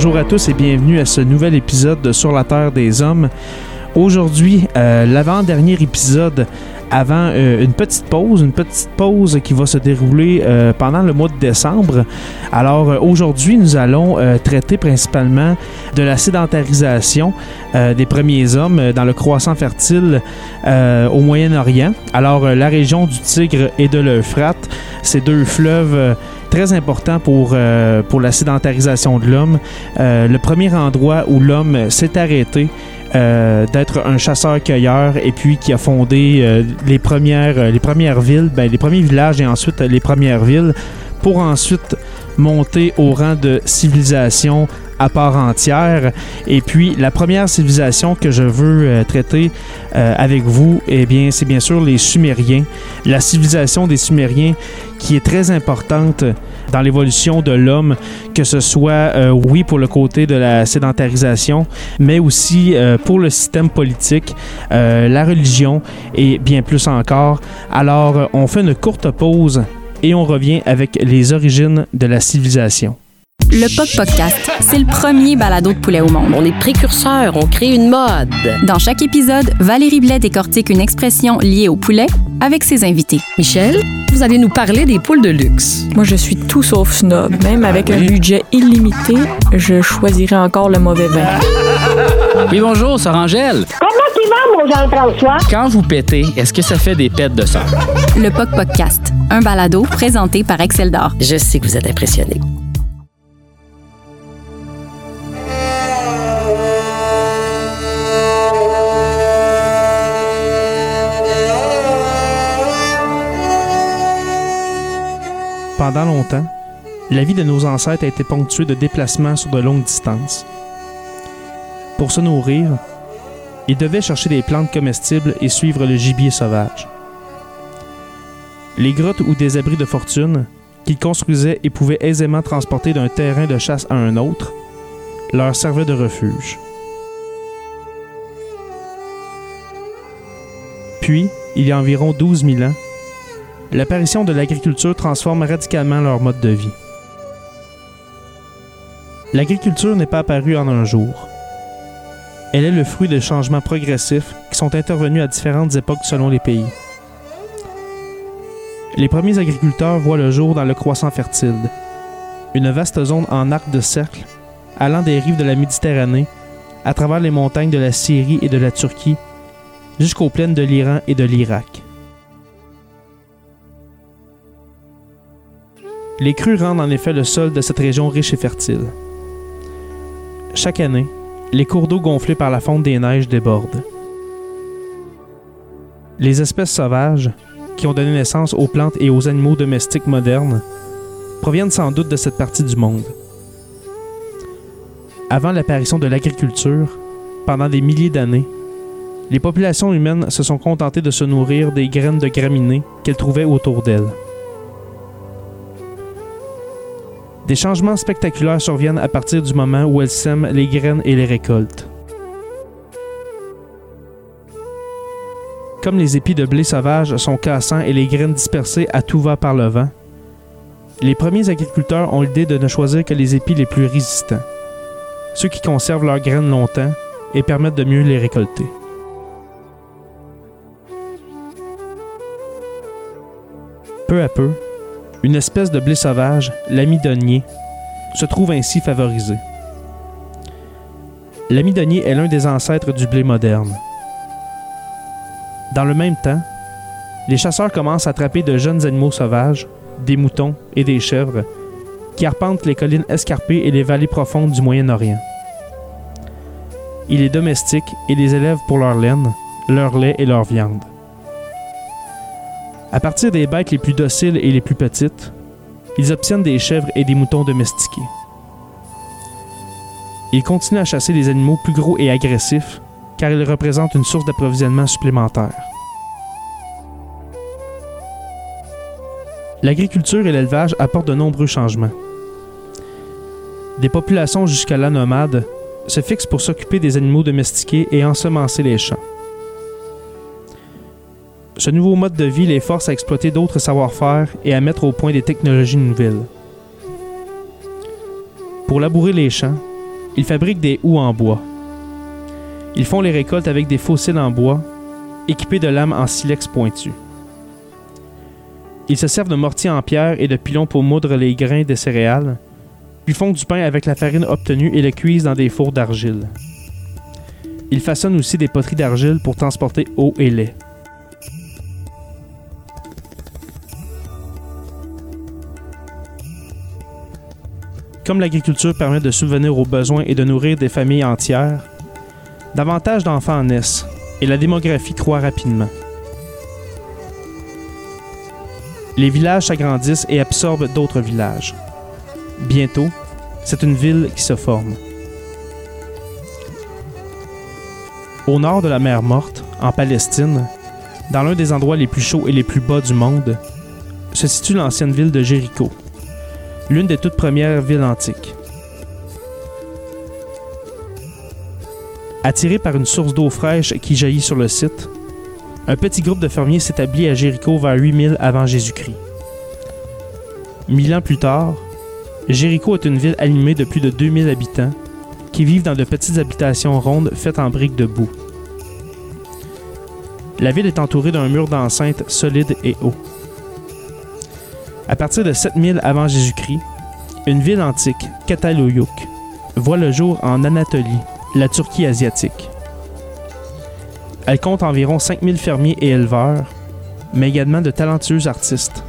Bonjour à tous et bienvenue à ce nouvel épisode de Sur la Terre des Hommes. Aujourd'hui, euh, l'avant-dernier épisode avant euh, une petite pause, une petite pause qui va se dérouler euh, pendant le mois de décembre. Alors aujourd'hui, nous allons traiter principalement de la sédentarisation des premiers hommes dans le croissant fertile au Moyen-Orient. Alors la région du Tigre et de l'Euphrate, ces deux fleuves très importants pour, euh, pour la sédentarisation de l'homme. Euh, le premier endroit où l'homme s'est arrêté euh, d'être un chasseur-cueilleur et puis qui a fondé les, premières, les premières villes, ben, les premiers villages et ensuite les premières villes pour ensuite monter au rang de civilisation à part entière. Et puis la première civilisation que je veux euh, traiter euh, avec vous, eh bien, c'est bien sûr les Sumériens. La civilisation des Sumériens qui est très importante dans l'évolution de l'homme, que ce soit, euh, oui, pour le côté de la sédentarisation, mais aussi pour le système politique, la religion et bien plus encore. Alors, on fait une courte pause et on revient avec les origines de la civilisation. Le POC Podcast, c'est le premier balado de poulet au monde. On est précurseurs, on crée une mode. Dans chaque épisode, Valérie Blais décortique une expression liée au poulet avec ses invités. Michel, vous allez nous parler des poules de luxe. Moi, je suis tout sauf snob. Même avec un budget illimité, je choisirais encore le mauvais vin. Oui, bonjour, Sœur Angèle. Comment tu vas, mon Jean-François? Quand vous pétez, est-ce que ça fait des pets de sang? Le POC Podcast, un balado présenté par Excel d'Or. Je sais que vous êtes impressionnés. Pendant longtemps, la vie de nos ancêtres a été ponctuée de déplacements sur de longues distances. Pour se nourrir, ils devaient chercher des plantes comestibles et suivre le gibier sauvage. Les grottes ou des abris de fortune, qu'ils construisaient et pouvaient aisément transporter d'un terrain de chasse à un autre, leur servaient de refuge. Puis, il y a environ 12 000 ans, l'apparition de l'agriculture transforme radicalement leur mode de vie. L'agriculture n'est pas apparue en un jour. Elle est le fruit de changements progressifs qui sont intervenus à différentes époques selon les pays. Les premiers agriculteurs voient le jour dans le croissant fertile, une vaste zone en arc de cercle allant des rives de la Méditerranée à travers les montagnes de la Syrie et de la Turquie jusqu'aux plaines de l'Iran et de l'Irak. Les crues rendent en effet le sol de cette région riche et fertile. Chaque année, les cours d'eau gonflés par la fonte des neiges débordent. Les espèces sauvages, qui ont donné naissance aux plantes et aux animaux domestiques modernes, proviennent sans doute de cette partie du monde. Avant l'apparition de l'agriculture, pendant des milliers d'années, les populations humaines se sont contentées de se nourrir des graines de graminées qu'elles trouvaient autour d'elles. Des changements spectaculaires surviennent à partir du moment où elles sèment les graines et les récoltent. Comme les épis de blé sauvage sont cassants et les graines dispersées à tout va par le vent, les premiers agriculteurs ont l'idée de ne choisir que les épis les plus résistants, ceux qui conservent leurs graines longtemps et permettent de mieux les récolter. Peu à peu, une espèce de blé sauvage, l'amidonnier, se trouve ainsi favorisé. L'amidonnier est l'un des ancêtres du blé moderne. Dans le même temps, les chasseurs commencent à attraper de jeunes animaux sauvages, des moutons et des chèvres, qui arpentent les collines escarpées et les vallées profondes du Moyen-Orient. Ils les domestiquent et les élèvent pour leur laine, leur lait et leur viande. À partir des bêtes les plus dociles et les plus petites, ils obtiennent des chèvres et des moutons domestiqués. Ils continuent à chasser des animaux plus gros et agressifs car ils représentent une source d'approvisionnement supplémentaire. L'agriculture et l'élevage apportent de nombreux changements. Des populations jusqu'à-là nomades se fixent pour s'occuper des animaux domestiqués et ensemencer les champs. Ce nouveau mode de vie les force à exploiter d'autres savoir-faire et à mettre au point des technologies nouvelles. Pour labourer les champs, ils fabriquent des houes en bois. Ils font les récoltes avec des fossiles en bois, équipés de lames en silex pointu. Ils se servent de mortiers en pierre et de pilons pour moudre les grains de céréales, puis font du pain avec la farine obtenue et le cuisent dans des fours d'argile. Ils façonnent aussi des poteries d'argile pour transporter eau et lait. Comme l'agriculture permet de subvenir aux besoins et de nourrir des familles entières, davantage d'enfants naissent et la démographie croît rapidement. Les villages s'agrandissent et absorbent d'autres villages. Bientôt, c'est une ville qui se forme. Au nord de la mer Morte, en Palestine, dans l'un des endroits les plus chauds et les plus bas du monde, se situe l'ancienne ville de Jéricho, l'une des toutes premières villes antiques. Attiré par une source d'eau fraîche qui jaillit sur le site, un petit groupe de fermiers s'établit à Jéricho vers 8000 avant Jésus-Christ. Mille ans plus tard, Jéricho est une ville animée de plus de 2000 habitants qui vivent dans de petites habitations rondes faites en briques de boue. La ville est entourée d'un mur d'enceinte solide et haut. À partir de 7000 avant Jésus-Christ, une ville antique, Katalouyuk, voit le jour en Anatolie, la Turquie asiatique. Elle compte environ 5000 fermiers et éleveurs, mais également de talentueux artistes,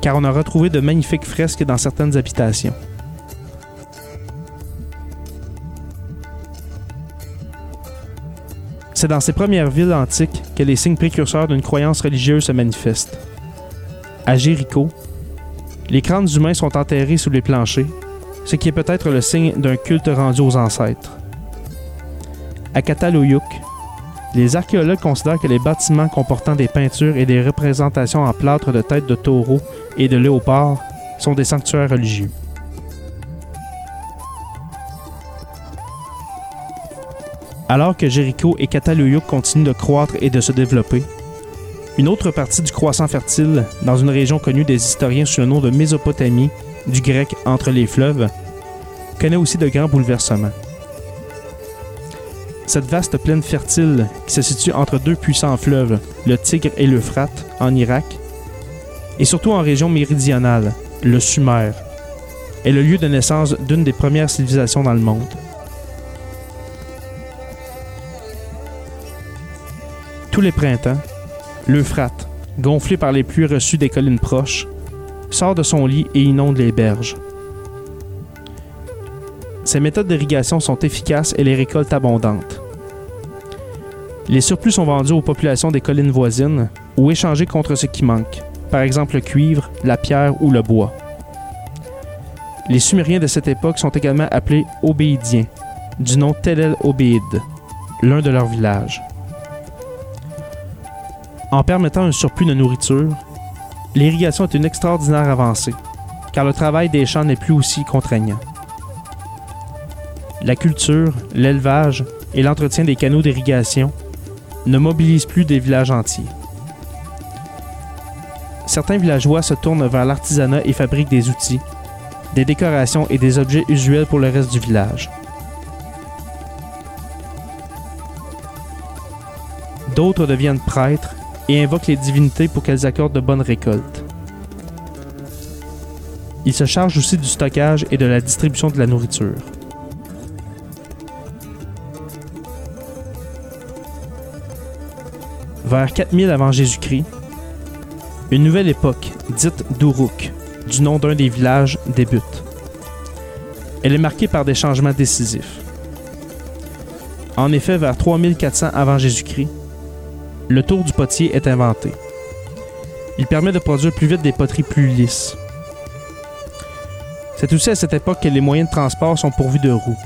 car on a retrouvé de magnifiques fresques dans certaines habitations. C'est dans ces premières villes antiques que les signes précurseurs d'une croyance religieuse se manifestent. À Jéricho, les crânes humains sont enterrés sous les planchers, ce qui est peut-être le signe d'un culte rendu aux ancêtres. À Katalouyuk, les archéologues considèrent que les bâtiments comportant des peintures et des représentations en plâtre de têtes de taureaux et de léopards sont des sanctuaires religieux. Alors que Jéricho et Katalouyuk continuent de croître et de se développer, une autre partie du croissant fertile, dans une région connue des historiens sous le nom de Mésopotamie, du grec entre les fleuves, connaît aussi de grands bouleversements. Cette vaste plaine fertile, qui se situe entre deux puissants fleuves, le Tigre et l'Euphrate, en Irak, et surtout en région méridionale, le Sumer, est le lieu de naissance d'une des premières civilisations dans le monde. Tous les printemps, l'Euphrate, gonflé par les pluies reçues des collines proches, sort de son lit et inonde les berges. Ces méthodes d'irrigation sont efficaces et les récoltes abondantes. Les surplus sont vendus aux populations des collines voisines ou échangés contre ce qui manque, par exemple le cuivre, la pierre ou le bois. Les Sumériens de cette époque sont également appelés Obéidiens, du nom Tel el Obéid, l'un de leurs villages. En permettant un surplus de nourriture, l'irrigation est une extraordinaire avancée, car le travail des champs n'est plus aussi contraignant. La culture, l'élevage et l'entretien des canaux d'irrigation ne mobilisent plus des villages entiers. Certains villageois se tournent vers l'artisanat et fabriquent des outils, des décorations et des objets usuels pour le reste du village. D'autres deviennent prêtres et invoquent les divinités pour qu'elles accordent de bonnes récoltes. Ils se chargent aussi du stockage et de la distribution de la nourriture. Vers 4000 avant Jésus-Christ, une nouvelle époque, dite d'Uruk, du nom d'un des villages, débute. Elle est marquée par des changements décisifs. En effet, vers 3400 avant Jésus-Christ, le tour du potier est inventé. Il permet de produire plus vite des poteries plus lisses. C'est aussi à cette époque que les moyens de transport sont pourvus de roues.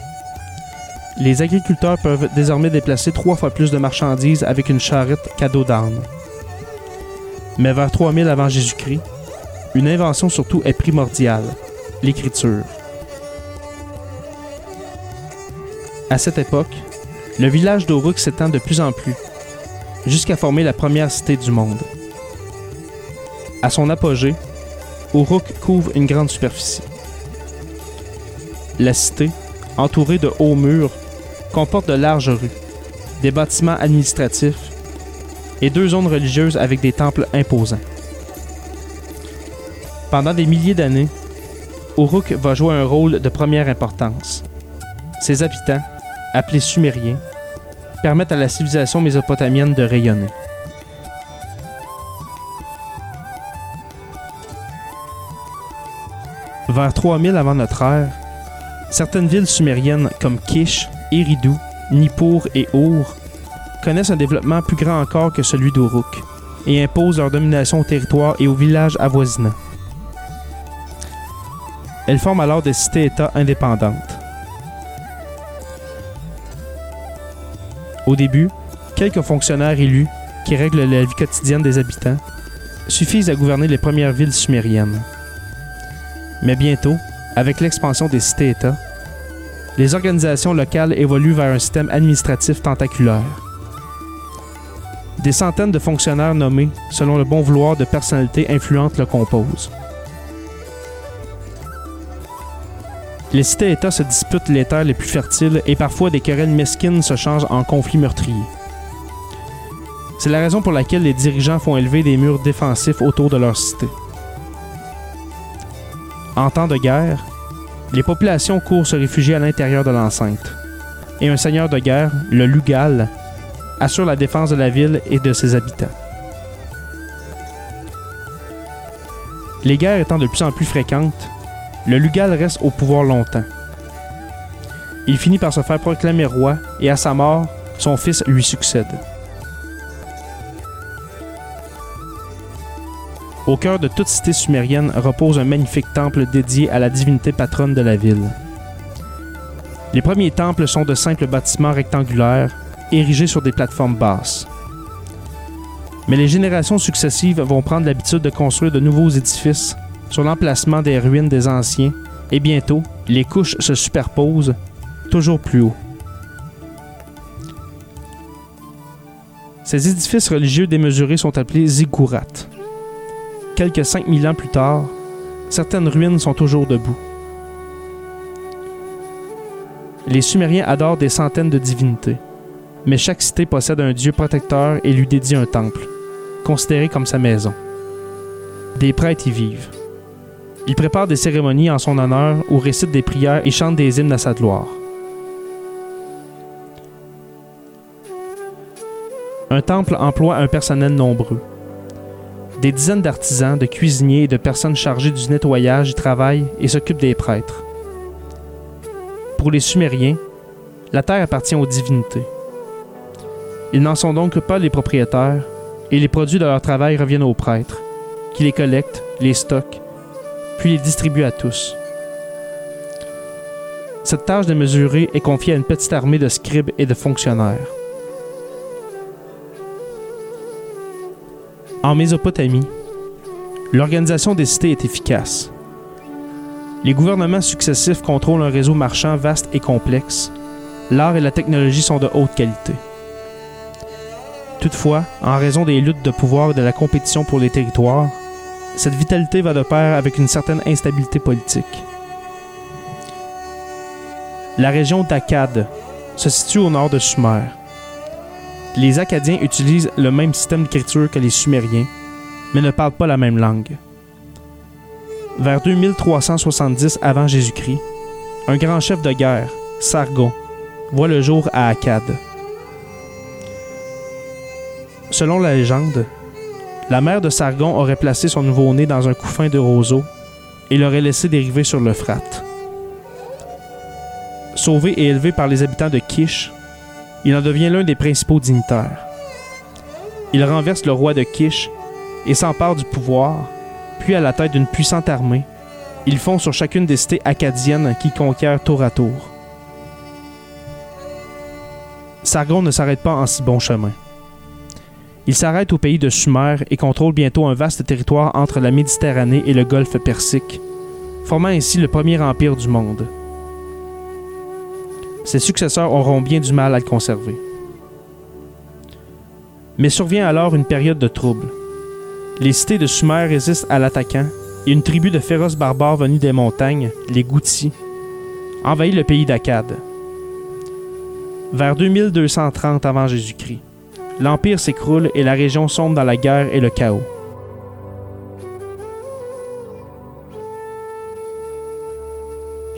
Les agriculteurs peuvent désormais déplacer trois fois plus de marchandises avec une charrette dos d'âne. Mais vers 3000 avant Jésus-Christ, une invention surtout est primordiale, l'écriture. À cette époque, le village d'Oruk s'étend de plus en plus, jusqu'à former la première cité du monde. À son apogée, Uruk couvre une grande superficie. La cité, entourée de hauts murs, comporte de larges rues, des bâtiments administratifs et deux zones religieuses avec des temples imposants. Pendant des milliers d'années, Uruk va jouer un rôle de première importance. Ses habitants, appelés Sumériens, permettent à la civilisation mésopotamienne de rayonner. Vers 3000 avant notre ère, certaines villes sumériennes comme Kish, Eridu, Nippur et Ur connaissent un développement plus grand encore que celui d'Uruk et imposent leur domination au territoire et aux villages avoisinants. Elles forment alors des cités-États indépendantes. Au début, quelques fonctionnaires élus qui règlent la vie quotidienne des habitants suffisent à gouverner les premières villes sumériennes. Mais bientôt, avec l'expansion des cités-États, les organisations locales évoluent vers un système administratif tentaculaire. Des centaines de fonctionnaires nommés selon le bon vouloir de personnalités influentes le composent. Les cités-États se disputent les terres les plus fertiles et parfois des querelles mesquines se changent en conflits meurtriers. C'est la raison pour laquelle les dirigeants font élever des murs défensifs autour de leur cité. En temps de guerre, les populations courent se réfugier à l'intérieur de l'enceinte. Et un seigneur de guerre, le Lugal, assure la défense de la ville et de ses habitants. Les guerres étant de plus en plus fréquentes, le Lugal reste au pouvoir longtemps. Il finit par se faire proclamer roi et à sa mort, son fils lui succède. Au cœur de toute cité sumérienne repose un magnifique temple dédié à la divinité patronne de la ville. Les premiers temples sont de simples bâtiments rectangulaires érigés sur des plateformes basses. Mais les générations successives vont prendre l'habitude de construire de nouveaux édifices sur l'emplacement des ruines des anciens, et bientôt, les couches se superposent toujours plus haut. Ces édifices religieux démesurés sont appelés ziggourats. Quelques 5000 ans plus tard, certaines ruines sont toujours debout. Les Sumériens adorent des centaines de divinités, mais chaque cité possède un dieu protecteur et lui dédie un temple, considéré comme sa maison. Des prêtres y vivent. Ils préparent des cérémonies en son honneur ou récitent des prières et chantent des hymnes à sa gloire. Un temple emploie un personnel nombreux. Des dizaines d'artisans, de cuisiniers et de personnes chargées du nettoyage y travaillent et s'occupent des prêtres. Pour les Sumériens, la terre appartient aux divinités. Ils n'en sont donc pas les propriétaires et les produits de leur travail reviennent aux prêtres, qui les collectent, les stockent, puis les distribuent à tous. Cette tâche de mesurer est confiée à une petite armée de scribes et de fonctionnaires. En Mésopotamie, l'organisation des cités est efficace. Les gouvernements successifs contrôlent un réseau marchand vaste et complexe. L'art et la technologie sont de haute qualité. Toutefois, en raison des luttes de pouvoir et de la compétition pour les territoires, cette vitalité va de pair avec une certaine instabilité politique. La région d'Akkad se situe au nord de Sumer. Les Akkadiens utilisent le même système d'écriture que les Sumériens, mais ne parlent pas la même langue. Vers 2370 avant Jésus-Christ, un grand chef de guerre, Sargon, voit le jour à Akkad. Selon la légende, la mère de Sargon aurait placé son nouveau-né dans un couffin de roseaux et l'aurait laissé dériver sur l'Euphrate. Sauvé et élevé par les habitants de Kish, il en devient l'un des principaux dignitaires. Il renverse le roi de Kish et s'empare du pouvoir, puis à la tête d'une puissante armée, ils font sur chacune des cités acadiennes qui conquièrent tour à tour. Sargon ne s'arrête pas en si bon chemin. Il s'arrête au pays de Sumer et contrôle bientôt un vaste territoire entre la Méditerranée et le golfe Persique, formant ainsi le premier empire du monde. Ses successeurs auront bien du mal à le conserver. Mais survient alors une période de trouble. Les cités de Sumer résistent à l'attaquant et une tribu de féroces barbares venus des montagnes, les Goutis, envahit le pays d'Akkad. Vers 2230 avant Jésus-Christ, l'Empire s'écroule et la région sombre dans la guerre et le chaos.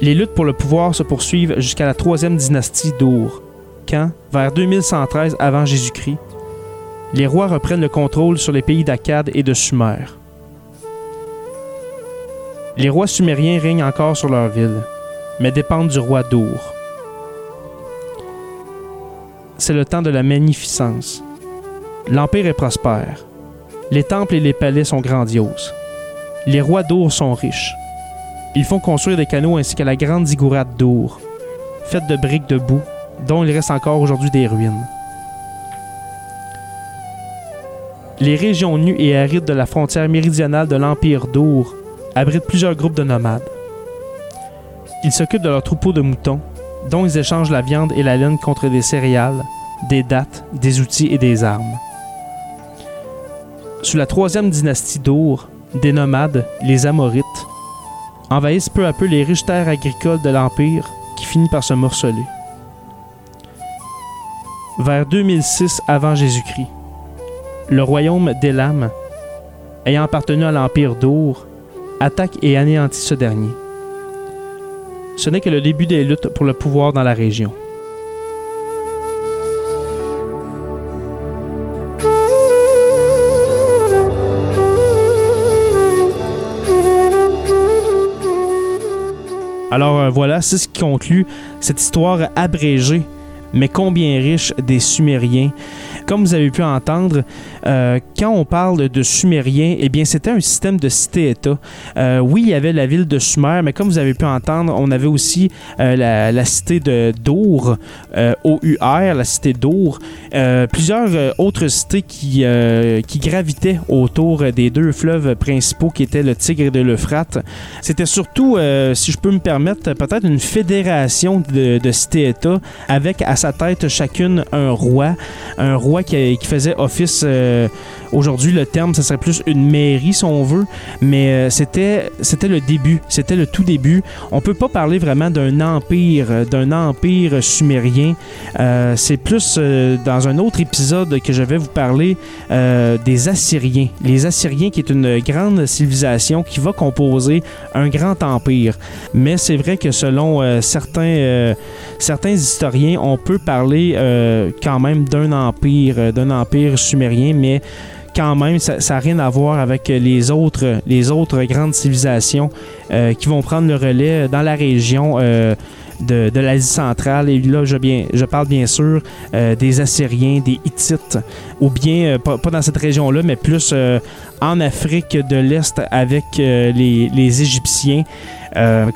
Les luttes pour le pouvoir se poursuivent jusqu'à la troisième dynastie d'Our, quand, vers 2113 avant Jésus-Christ, les rois reprennent le contrôle sur les pays d'Akkad et de Sumer. Les rois sumériens règnent encore sur leur ville, mais dépendent du roi d'Our. C'est le temps de la magnificence. L'empire est prospère. Les temples et les palais sont grandioses. Les rois d'Our sont riches. Ils font construire des canaux ainsi que la grande ziggourate d'Our, faite de briques de boue, dont il reste encore aujourd'hui des ruines. Les régions nues et arides de la frontière méridionale de l'Empire d'Our abritent plusieurs groupes de nomades. Ils s'occupent de leurs troupeaux de moutons, dont ils échangent la viande et la laine contre des céréales, des dattes, des outils et des armes. Sous la troisième dynastie d'Our, des nomades, les Amorites, envahissent peu à peu les riches terres agricoles de l'Empire qui finit par se morceler. Vers 2006 avant Jésus-Christ, le royaume d'Elam, ayant appartenu à l'Empire d'Our, attaque et anéantit ce dernier. Ce n'est que le début des luttes pour le pouvoir dans la région. Alors euh, voilà, c'est ce qui conclut cette histoire abrégée mais combien riche des Sumériens. Comme vous avez pu entendre, euh, quand on parle de Sumériens, eh bien, c'était un système de cité-État. Euh, oui, il y avait la ville de Sumer, mais comme vous avez pu entendre, on avait aussi euh, la, cité de Dour, O-U-R, la cité d'Our. plusieurs autres cités qui, qui gravitaient autour des deux fleuves principaux qui étaient le Tigre et l'Euphrate. C'était surtout, si je peux me permettre, peut-être une fédération de, de cités-États avec à sa tête chacune un roi, un roi qui, faisait office. Euh, Aujourd'hui, le terme, ce serait plus une mairie, si on veut, mais euh, c'était le début, c'était le tout début. On peut pas parler vraiment d'un empire, d'un empire sumérien. Euh, c'est plus euh, dans un autre épisode que je vais vous parler euh, des Assyriens. Les Assyriens, qui est une grande civilisation qui va composer un grand empire. Mais c'est vrai que selon euh, certains, euh, certains historiens, on peut parler euh, quand même d'un empire, d'un empire sumérien, mais quand même, ça n'a rien à voir avec les autres, les autres grandes civilisations euh, qui vont prendre le relais dans la région. Euh, de, de l'Asie centrale. Et là, je, bien, je parle bien sûr euh, des Assyriens, des Hittites, ou bien, euh, pas, pas dans cette région-là, mais plus euh, en Afrique de l'Est avec les, les Égyptiens.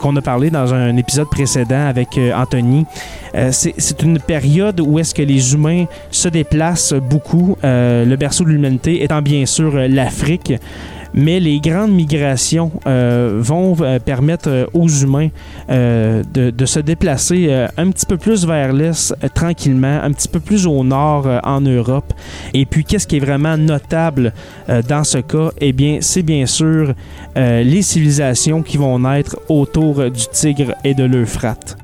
qu'on a parlé dans un épisode précédent avec Anthony. C'est une période où est-ce que les humains se déplacent beaucoup, le berceau de l'humanité étant bien sûr l'Afrique. Mais les grandes migrations euh, vont euh, permettre euh, aux humains de, de se déplacer un petit peu plus vers l'est tranquillement, un petit peu plus au nord en Europe. Et puis, qu'est-ce qui est vraiment notable dans ce cas? Eh bien, c'est bien sûr les civilisations qui vont naître autour du Tigre et de l'Euphrate.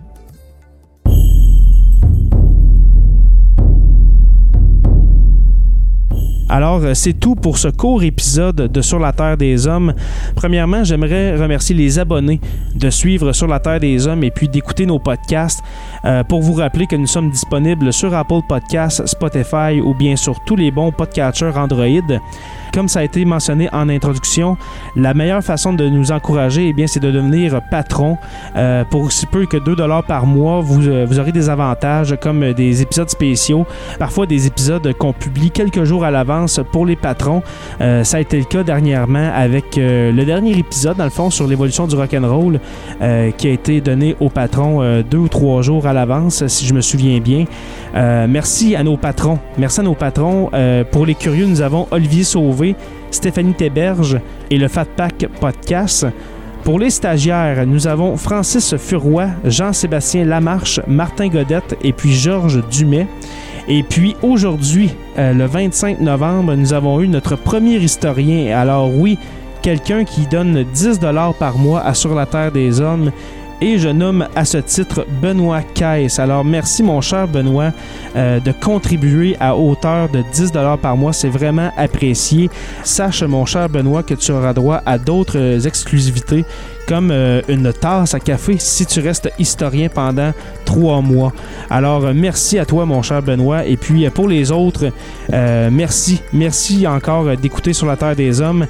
Alors, euh, c'est tout pour ce court épisode de Sur la Terre des Hommes. Premièrement, j'aimerais remercier les abonnés de suivre Sur la Terre des Hommes et puis d'écouter nos podcasts. Euh, pour vous rappeler que nous sommes disponibles sur Apple Podcasts, Spotify ou bien sur tous les bons podcatchers Android. Comme ça a été mentionné en introduction, la meilleure façon de nous encourager, eh bien, c'est de devenir patron. Euh, pour aussi peu que 2 par mois, vous, euh, vous aurez des avantages comme euh, des épisodes spéciaux, parfois des épisodes qu'on publie quelques jours à l'avance pour les patrons. Ça a été le cas dernièrement avec le dernier épisode, dans le fond, sur l'évolution du rock'n'roll, qui a été donné aux patrons deux ou trois jours à l'avance, si je me souviens bien. Merci à nos patrons. Merci à nos patrons. Pour les curieux, nous avons Olivier Sauvé, Stéphanie Théberge et le Fat Pack Podcast. Pour les stagiaires, nous avons Francis Furoy, Jean-Sébastien Lamarche, Martin Godette et puis Georges Dumais. Et puis aujourd'hui, euh, le 25 novembre, nous avons eu notre premier historien. Alors oui, quelqu'un qui donne 10 dollars par mois à Sur la Terre des Hommes. Et je nomme à ce titre Benoît Caisse. Alors merci mon cher Benoît euh, de contribuer à hauteur de 10 dollars par mois. C'est vraiment apprécié. Sache mon cher Benoît que tu auras droit à d'autres exclusivités comme euh, une tasse à café si tu restes historien pendant trois mois. Alors, euh, merci à toi, mon cher Benoît. Et puis, pour les autres, merci. Merci encore d'écouter sur la Terre des Hommes.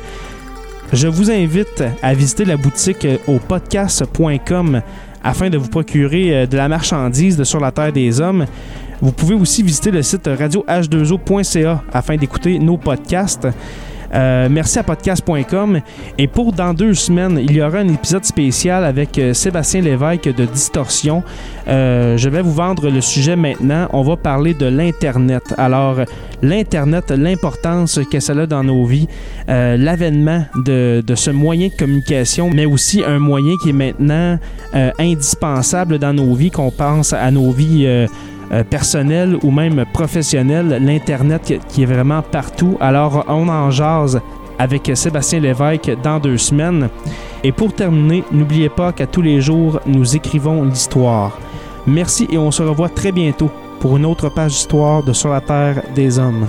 Je vous invite à visiter la boutique euh, au podcast.com afin de vous procurer euh, de la marchandise de Sur la Terre des Hommes. Vous pouvez aussi visiter le site radioh2o.ca afin d'écouter nos podcasts. Euh, merci à podcast.com. Et pour dans deux semaines, il y aura un épisode spécial avec euh, Sébastien Lévesque de Distorsion. Euh, je vais vous vendre le sujet maintenant. On va parler de l'Internet. Alors, l'Internet, l'importance que ça a dans nos vies, l'avènement de, ce moyen de communication, mais aussi un moyen qui est maintenant indispensable dans nos vies, qu'on pense à nos vies. Euh, personnel ou même professionnel, l'Internet qui est vraiment partout. Alors, on en jase avec Sébastien Lévesque dans deux semaines. Et pour terminer, n'oubliez pas qu'à tous les jours, nous écrivons l'histoire. Merci et on se revoit très bientôt pour une autre page d'histoire de Sur la Terre des Hommes.